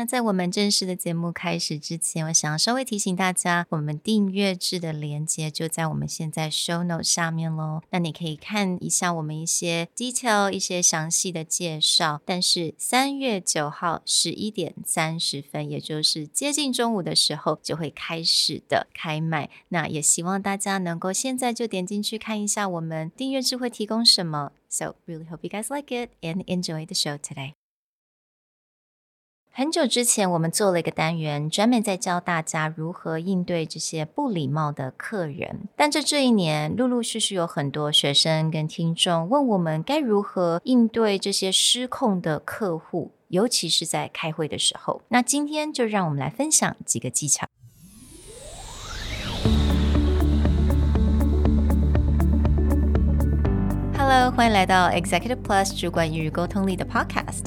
那在我们正式的节目开始之前，我想要稍微提醒大家，我们订阅制的连接就在我们现在 show note 下面喽。那你可以看一下我们一些 detail、一些详细的介绍。但是三月九号十一点三十分，也就是接近中午的时候，就会开始的开卖。那也希望大家能够现在就点进去看一下我们订阅制会提供什么。So really hope you guys like it and enjoy the show today. 很久之前，我们做了一个单元，专门在教大家如何应对这些不礼貌的客人。但这这一年，陆陆续续有很多学生跟听众问我们，该如何应对这些失控的客户，尤其是在开会的时候。那今天就让我们来分享几个技巧。Hello，欢迎来到 Executive Plus 主管与沟通力的 Podcast。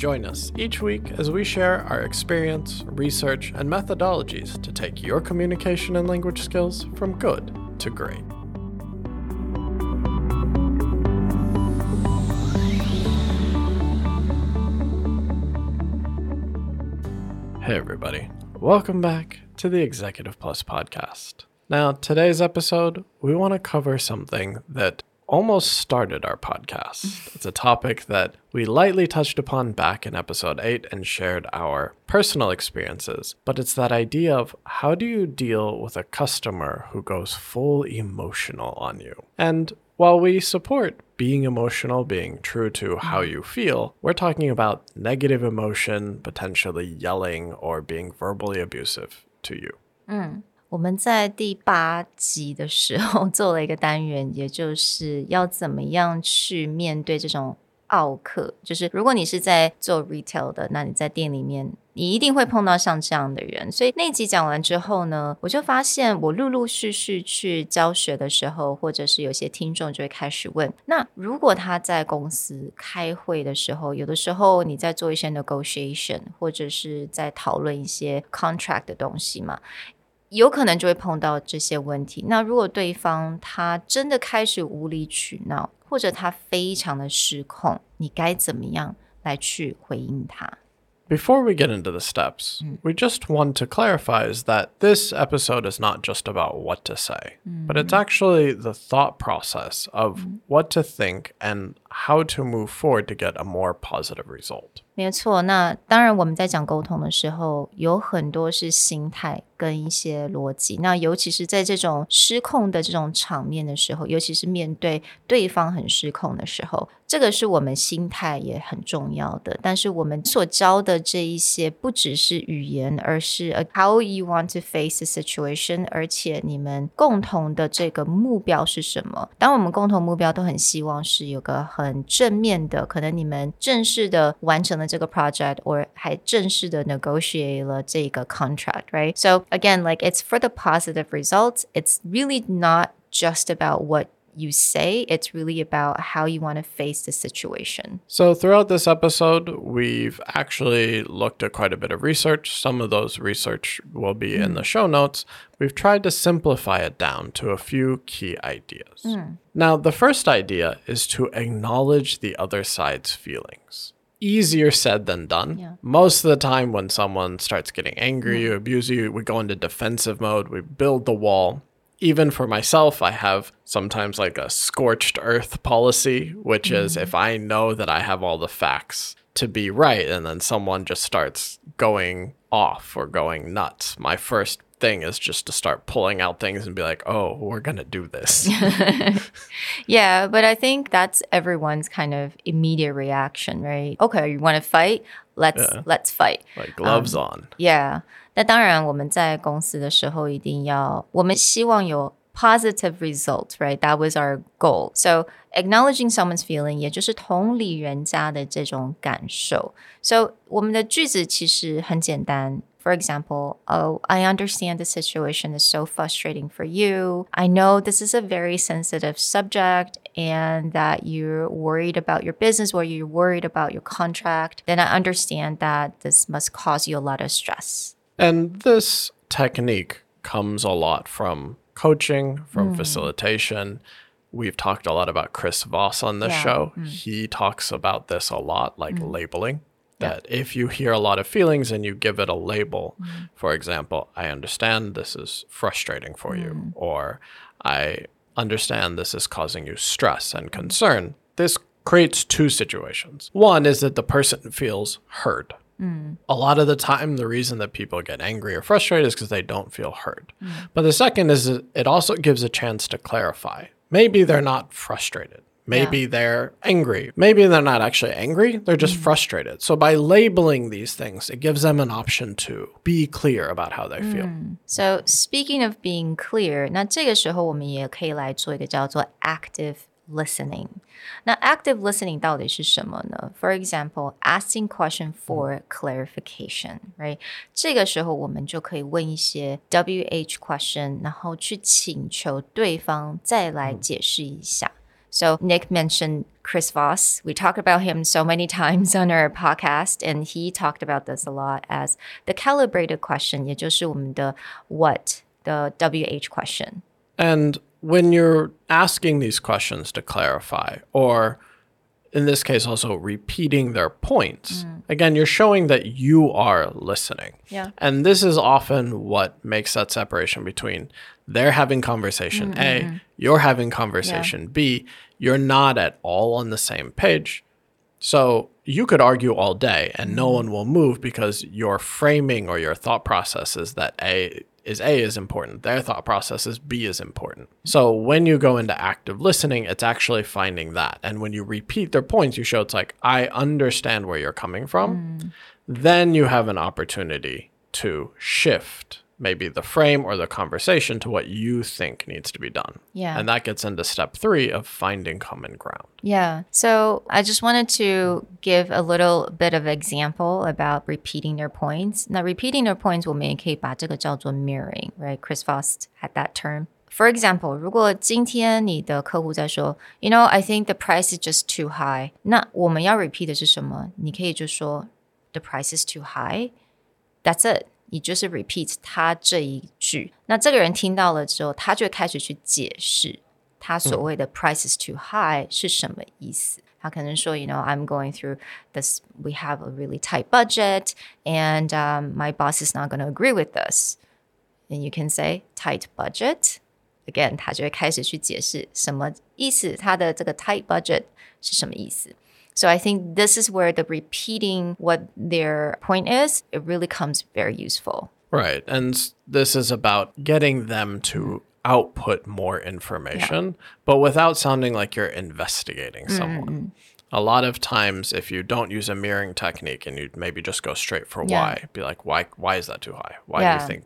Join us each week as we share our experience, research, and methodologies to take your communication and language skills from good to great. Hey, everybody. Welcome back to the Executive Plus podcast. Now, today's episode, we want to cover something that almost started our podcast. It's a topic that we lightly touched upon back in episode 8 and shared our personal experiences. But it's that idea of how do you deal with a customer who goes full emotional on you? And while we support being emotional, being true to how you feel, we're talking about negative emotion, potentially yelling or being verbally abusive to you. Mm. 我们在第八集的时候 做了一个单元，也就是要怎么样去面对这种傲客。就是如果你是在做 retail 的，那你在店里面，你一定会碰到像这样的人。所以那集讲完之后呢，我就发现我陆陆续续去教学的时候，或者是有些听众就会开始问：那如果他在公司开会的时候，有的时候你在做一些 negotiation，或者是在讨论一些 contract 的东西嘛？有可能就会碰到这些问题。那如果对方他真的开始无理取闹，或者他非常的失控，你该怎么样来去回应他 ？Before we get into the steps, mm. we just want to clarify is that this episode is not just about what to say, mm. but it's actually the thought process of mm. what to think and how to move forward to get a more positive result. 没错，那当然我们在讲沟通的时候，有很多是心态跟一些逻辑。那尤其是在这种失控的这种场面的时候，尤其是面对对方很失控的时候， 这个是我们心态也很重要的。但是我们所教的这一些，不只是语言，而是 how you want to face the situation，而且你们共同的这个目标是什么？当我们共同目标都很希望是有个很正面的，可能你们正式的完成了。这个 project or 还正式的 negotiate 了这个 contract, right? So again, like it's for the positive results. It's really not just about what you say, it's really about how you want to face the situation. So, throughout this episode, we've actually looked at quite a bit of research. Some of those research will be mm. in the show notes. We've tried to simplify it down to a few key ideas. Mm. Now, the first idea is to acknowledge the other side's feelings easier said than done. Yeah. Most of the time, when someone starts getting angry, mm. abuse you, we go into defensive mode, we build the wall. Even for myself, I have sometimes like a scorched earth policy, which mm. is if I know that I have all the facts to be right, and then someone just starts going off or going nuts, my first thing is just to start pulling out things and be like, oh, we're going to do this. yeah, but I think that's everyone's kind of immediate reaction, right? Okay, you want to fight? Let's yeah. let's fight. Like gloves um, on. Yeah. 那当然，我们在公司的时候一定要，我们希望有 positive result, right? That was our goal. So acknowledging someone's feeling，也就是同理人家的这种感受。So 我们的句子其实很简单。 for example, oh, I understand the situation is so frustrating for you. I know this is a very sensitive subject and that you're worried about your business or you're worried about your contract. Then I understand that this must cause you a lot of stress. And this technique comes a lot from coaching, from mm. facilitation. We've talked a lot about Chris Voss on this Yeah. show. Mm. He talks about this a lot, like mm. labeling. That if you hear a lot of feelings and you give it a label, mm-hmm. for example, I understand this is frustrating for you, mm. or I understand this is causing you stress and concern, this creates two situations. One is that the person feels heard. Mm. A lot of the time, the reason that people get angry or frustrated is because they don't feel heard. Mm. But the second is it also gives a chance to clarify. Maybe they're not frustrated. Maybe they're angry. Maybe they're not actually angry. They're just frustrated. So by labeling these things, it gives them an option to be clear about how they feel. So speaking of being clear，那这个时候我们也可以来做一个叫做 active listening。那 active listening 到底是什么呢？For example, asking question for clarification, right？这个时候我们就可以问一些 WH question，然后去请求对方再来解释一下。 So Nick mentioned Chris Voss. We talked about him so many times on our podcast, and he talked about this a lot as the calibrated question, 也就是我们的 what the WH question. And when you're asking these questions to clarify, or in this case, also repeating their points, again, you're showing that you are listening. Yeah. And this is often what makes that separation between they're having conversation A, mm-hmm. you're having conversation B, you're not at all on the same page. So you could argue all day and no mm-hmm. one will move because your framing or your thought process is that A is A is important. Their thought process is B is important. So when you go into active listening, it's actually finding that. And when you repeat their points, you show it's like, I understand where you're coming from. Mm. Then you have an opportunity to shift maybe the frame or the conversation to what you think needs to be done. Yeah. And that gets into step three of finding common ground. Yeah. So I just wanted to give a little bit of example about repeating their points. Now, repeating their points, 我们也可以把这个叫做 mirroring, right? Chris Voss had that term. For example, 如果今天你的客户在说，You know, I think the price is just too high，那我们要 repeat 的是什么？你可以就说 The price is too high. That's it. 你就是 repeat 他这一句。那这个人听到了之后，他就会开始去解释他所谓的 price is too high 是什么意思。他可能说，you know, I'm going through this. We have a really tight budget, and um, my boss is not going to agree with this. And you can say tight budget. Again，他就会开始去解释什么意思，他的这个 tight budget 是什么意思。 So I think this is where the repeating what their point is, it really comes very useful. Right. And this is about getting them to output more information, but without sounding like you're investigating mm. someone. A lot of times, if you don't use a mirroring technique and you maybe just go straight for Yeah. why, be like, why, why is that too high? Why do you think?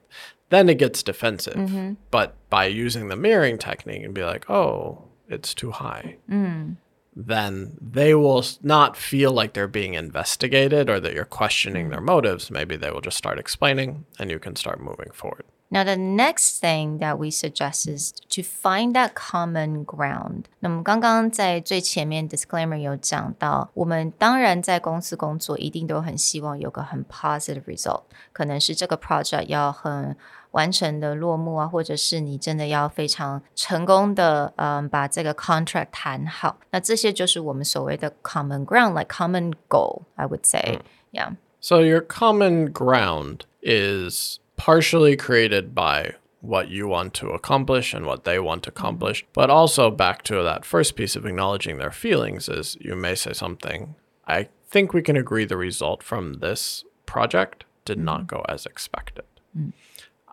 Then it gets defensive. Mm-hmm. But by using the mirroring technique and be like, oh, it's too high, mm then they will s- not feel like they're being investigated or that you're questioning their motives. Maybe they will just start explaining and you can start moving forward. Now, the next thing that we suggest is to find that common ground. 那么刚刚在最前面 disclaimer 有讲到，我们当然在公司工作，一定都很希望有个很 positive result，可能是这个 project 要很 完成的落幕啊，或者是你真的要非常成功的，嗯，把这个 contract 谈好。那这些就是我们所谓的 common ground，like common goal，I would say，yeah。 So your common ground is partially created by what you want to accomplish and what they want to accomplish, but also back to that first piece of acknowledging their feelings is you may say something, I think we can agree the result from this project did not go as expected.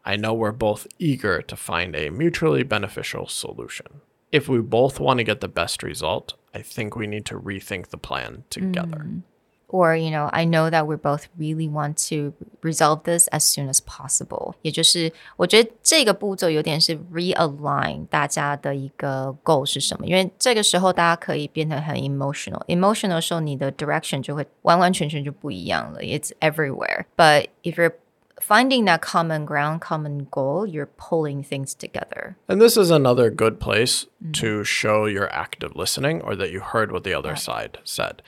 I know we're both eager to find a mutually beneficial solution. If we both want to get the best result, I think we need to rethink the plan together. or you know i know that we both really want to resolve this as soon as possible 也就是我觉得这个步骤有点是 realign 大家的一个 goal 是什么因为这个时候大家可以变得很 emotional emotional 的时候你的 direction 就会完完全全就不一样了 it's everywhere but if you're finding that common ground, common goal, you're pulling things together. And this is another good place mm-hmm. to show your active listening or that you heard what the other side said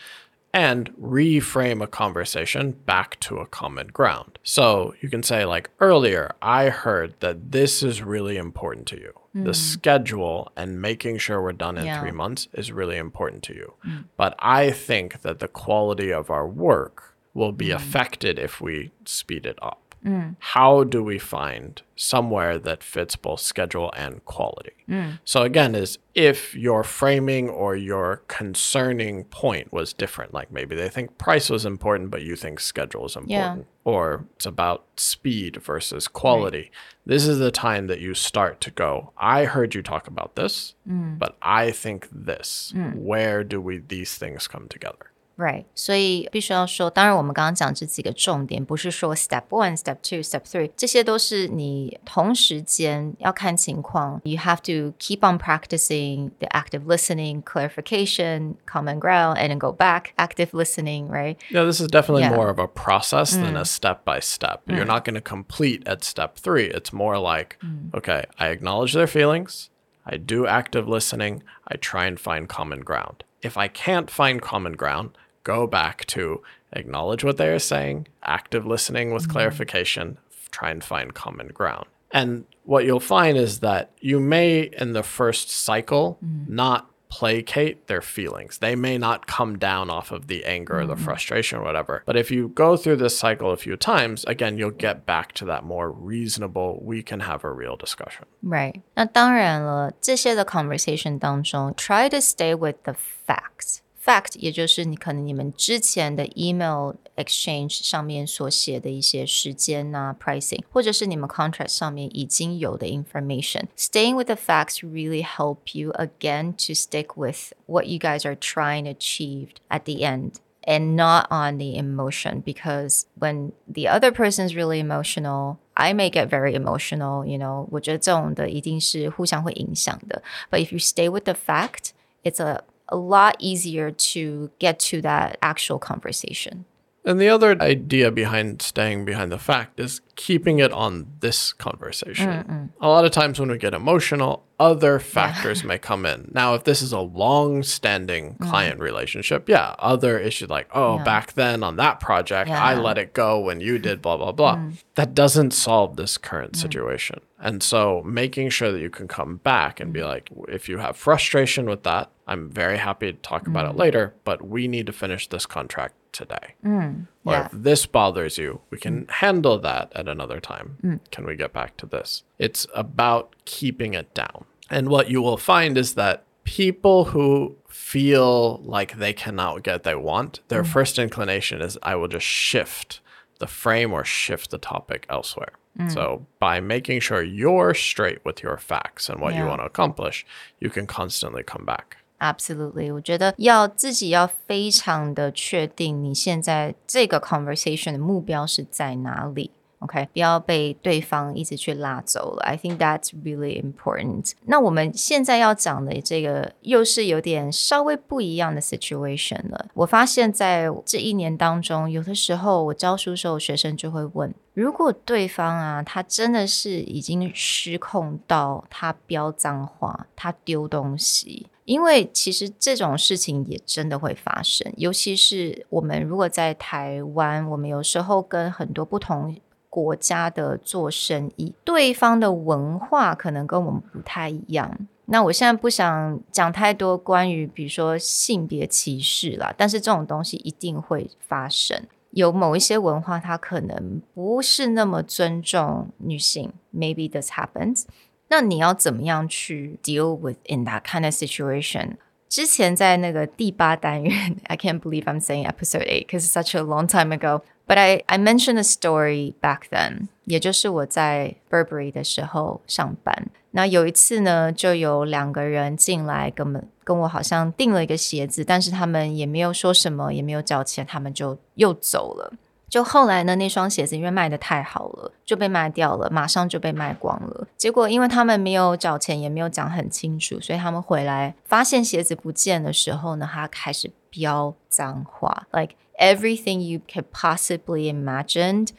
and reframe a conversation back to a common ground. So you can say, like earlier, I heard that this is really important to you. The mm-hmm. schedule and making sure we're done in Yeah. three months is really important to you. Mm. But I think that the quality of our work will be mm-hmm. affected if we speed it up. Mm. How do we find somewhere that fits both schedule and quality? Mm. So again, is if your framing or your concerning point was different, like maybe they think price was important, but you think schedule is important, or it's about speed versus quality. This is the time that you start to go, I heard you talk about this, mm. but I think this. Where do we these things come together? Right，所以必须要说，当然我们刚刚讲这几个重点，不是说 step one、step two、step three，这些都是你同时间要看情况。You have to keep on practicing the active listening, clarification, common ground, and then go back active listening. Right? Yeah, this is definitely Yeah. more of a process than a step by step. You're not going to complete at step three. It's more like, okay, I acknowledge their feelings, I do active listening, I try and find common ground. If I can't find common ground, go back to acknowledge what they are saying, active listening with clarification, f- try and find common ground. And what you'll find is that you may, in the first cycle, not placate their feelings. They may not come down off of the anger or the frustration or whatever. But if you go through this cycle a few times, again, you'll get back to that more reasonable, we can have a real discussion. Right. 那当然了，这些的 conversation 当中，try to stay with the facts. Fact 也就是你可能你们之前的 email exchange 上面所写的一些时间呐、pricing，或者是你们 contract 上面已经有的 information。Staying with the facts really help you again to stick with what you guys are trying to achieve at the end and not on the emotion because when the other person is really emotional I may get very emotional, you know. 我觉得这种的一定是互相会影响的。But if you stay with the fact, it's a a lot easier to get to that actual conversation. And the other idea behind staying behind the fact is keeping it on this conversation. A lot of times when we get emotional, other factors may come in. Now, if this is a long standing mm. client relationship, yeah, other issues like, oh, Yeah. back then on that project, I let it go when you did blah, blah, blah. Mm. That doesn't solve this current mm. situation. And so making sure that you can come back and be like, if you have frustration with that, I'm very happy to talk about it later, but we need to finish this contract today. Mm, or yeah. if this bothers you, we can handle that at another time. Mm. Can we get back to this? It's about keeping it down. And what you will find is that people who feel like they cannot get what they want, their mm. first inclination is I will just shift the frame or shift the topic elsewhere. So by making sure you're straight with your facts and what you want to accomplish, you can constantly come back. Absolutely，我觉得要自己要非常的确定你现在这个 conversation 的目标是在哪里。OK，不要被对方一直去拉走了。I think that's really important。那我们现在要讲的这个又是有点稍微不一样的 situation 了。我发现在这一年当中，有的时候我教书时候，学生就会问：如果对方啊，他真的是已经失控到他飙脏话，他丢东西，因为其实这种事情也真的会发生，尤其是我们如果在台湾，我们有时候跟很多不同国家的做生意，对方的文化可能跟我们不太一样。那我现在不想讲太多关于比如说性别歧视啦，但是这种东西一定会发生。有某一些文化，它可能不是那么尊重女性，maybe this happens。那你要怎么样去 deal with in that kind of situation？之前在那个第八单元，I can't believe I'm saying episode eight because it's such a long time ago. But I I mentioned a story back then，也就是我在 Burberry 的时候上班。那有一次呢，就有两个人进来跟我们跟我好像订了一个鞋子，但是他们也没有说什么，也没有交钱，他们就又走了。 就后来呢，那双鞋子因为卖的太好了，就被卖掉了，马上就被卖光了。结果因为他们没有找钱，也没有讲很清楚，所以他们回来发现鞋子不见的时候呢，他开始飙脏话，like everything you could possibly imagined。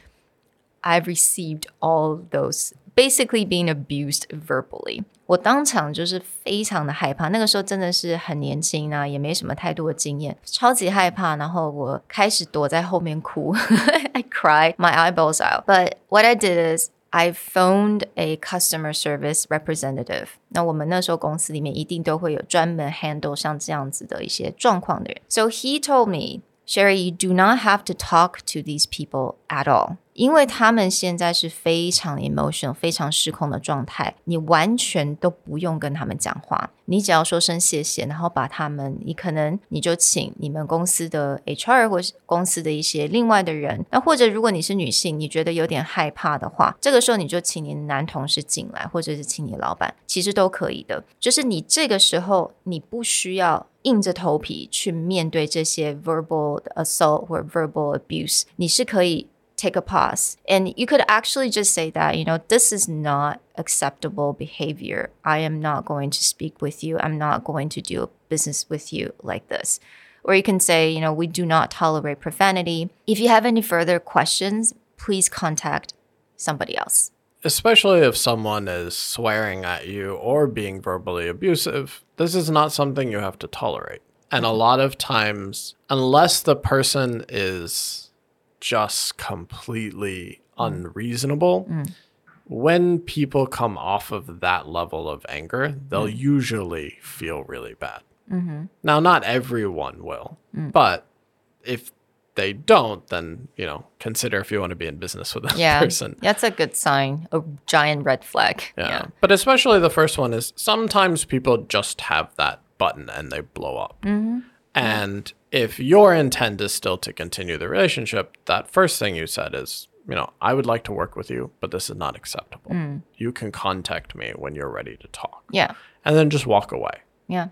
I've received all those basically being abused verbally. 我当场就是非常的害怕，那个时候真的是很年轻啊，也没什么太多的经验，超级害怕。然后我开始躲在后面哭，I cry my eyeballs out. But what I did is I phoned a customer service representative。那我们那时候公司里面一定都会有专门 handle 像这样子的一些状况的人。So he told me. Sherry, you do not have to talk to these people at all. 因为他们现在是非常 emotional、非常失控的状态，你完全都不用跟他们讲话，你只要说声谢谢，然后把他们，你可能你就请你们公司的 HR 或是公司的一些另外的人，那或者如果你是女性，你觉得有点害怕的话，这个时候你就请你的男同事进来，或者是请你老板，其实都可以的。就是你这个时候你不需要硬着头皮去面对这些 verbal assault 或者 verbal abuse，你是可以。Take a pause. And you could actually just say that, you know, this is not acceptable behavior. I am not going to speak with you. I'm not going to do business with you like this. Or you can say, you know, we do not tolerate profanity. If you have any further questions, please contact somebody else. Especially if someone is swearing at you or being verbally abusive, this is not something you have to tolerate. And a mm-hmm. lot of times, unless the person is just completely unreasonable. Mm. When people come off of that level of anger, they'll mm. usually feel really bad. Mm-hmm. Now, not everyone will, mm. but if they don't, then you know, consider if you want to be in business with that yeah, person. That's a good sign, a giant red flag. Yeah. yeah. But especially the first one is sometimes people just have that button and they blow up. Mm-hmm. And if your intent is still to continue the relationship, that first thing you said is, you know, I would like to work with you, but this is not acceptable. Mm. You can contact me when you're ready to talk. Yeah. And then just walk away. Yeah.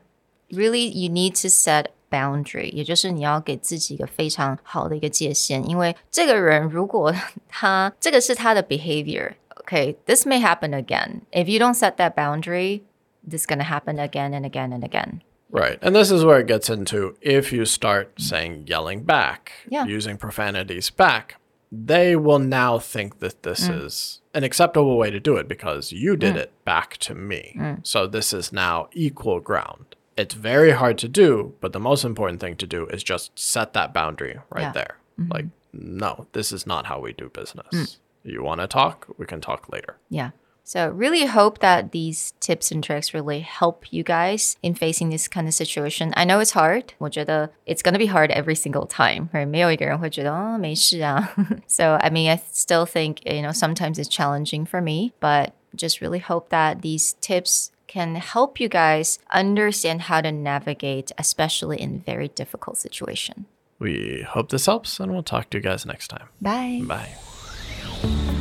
Really, you need to set boundary，也就是你要给自己一个非常好的一个界限，因为这个人如果他这个是他的 behavior，okay，this may happen again. If you don't set that boundary, this is gonna happen again and again and again. Right. And this is where it gets into if you start saying yelling back, yeah. using profanities back, they will now think that this mm. is an acceptable way to do it because you did mm. it back to me. Mm. So this is now equal ground. It's very hard to do, but the most important thing to do is just set that boundary right yeah. there. -hmm. Like, no, this is not how we do business. Mm. You want to talk? We can talk later. Yeah. So, really hope that these tips and tricks really help you guys in facing this kind of situation. I know it's hard. 我觉得 it's gonna be hard every single time. Right? 没有一个人会觉得哦没事啊。so, I mean, I still think you know sometimes it's challenging for me, but just really hope that these tips can help you guys understand how to navigate, especially in very difficult situation. We hope this helps, and we'll talk to you guys next time. Bye. Bye.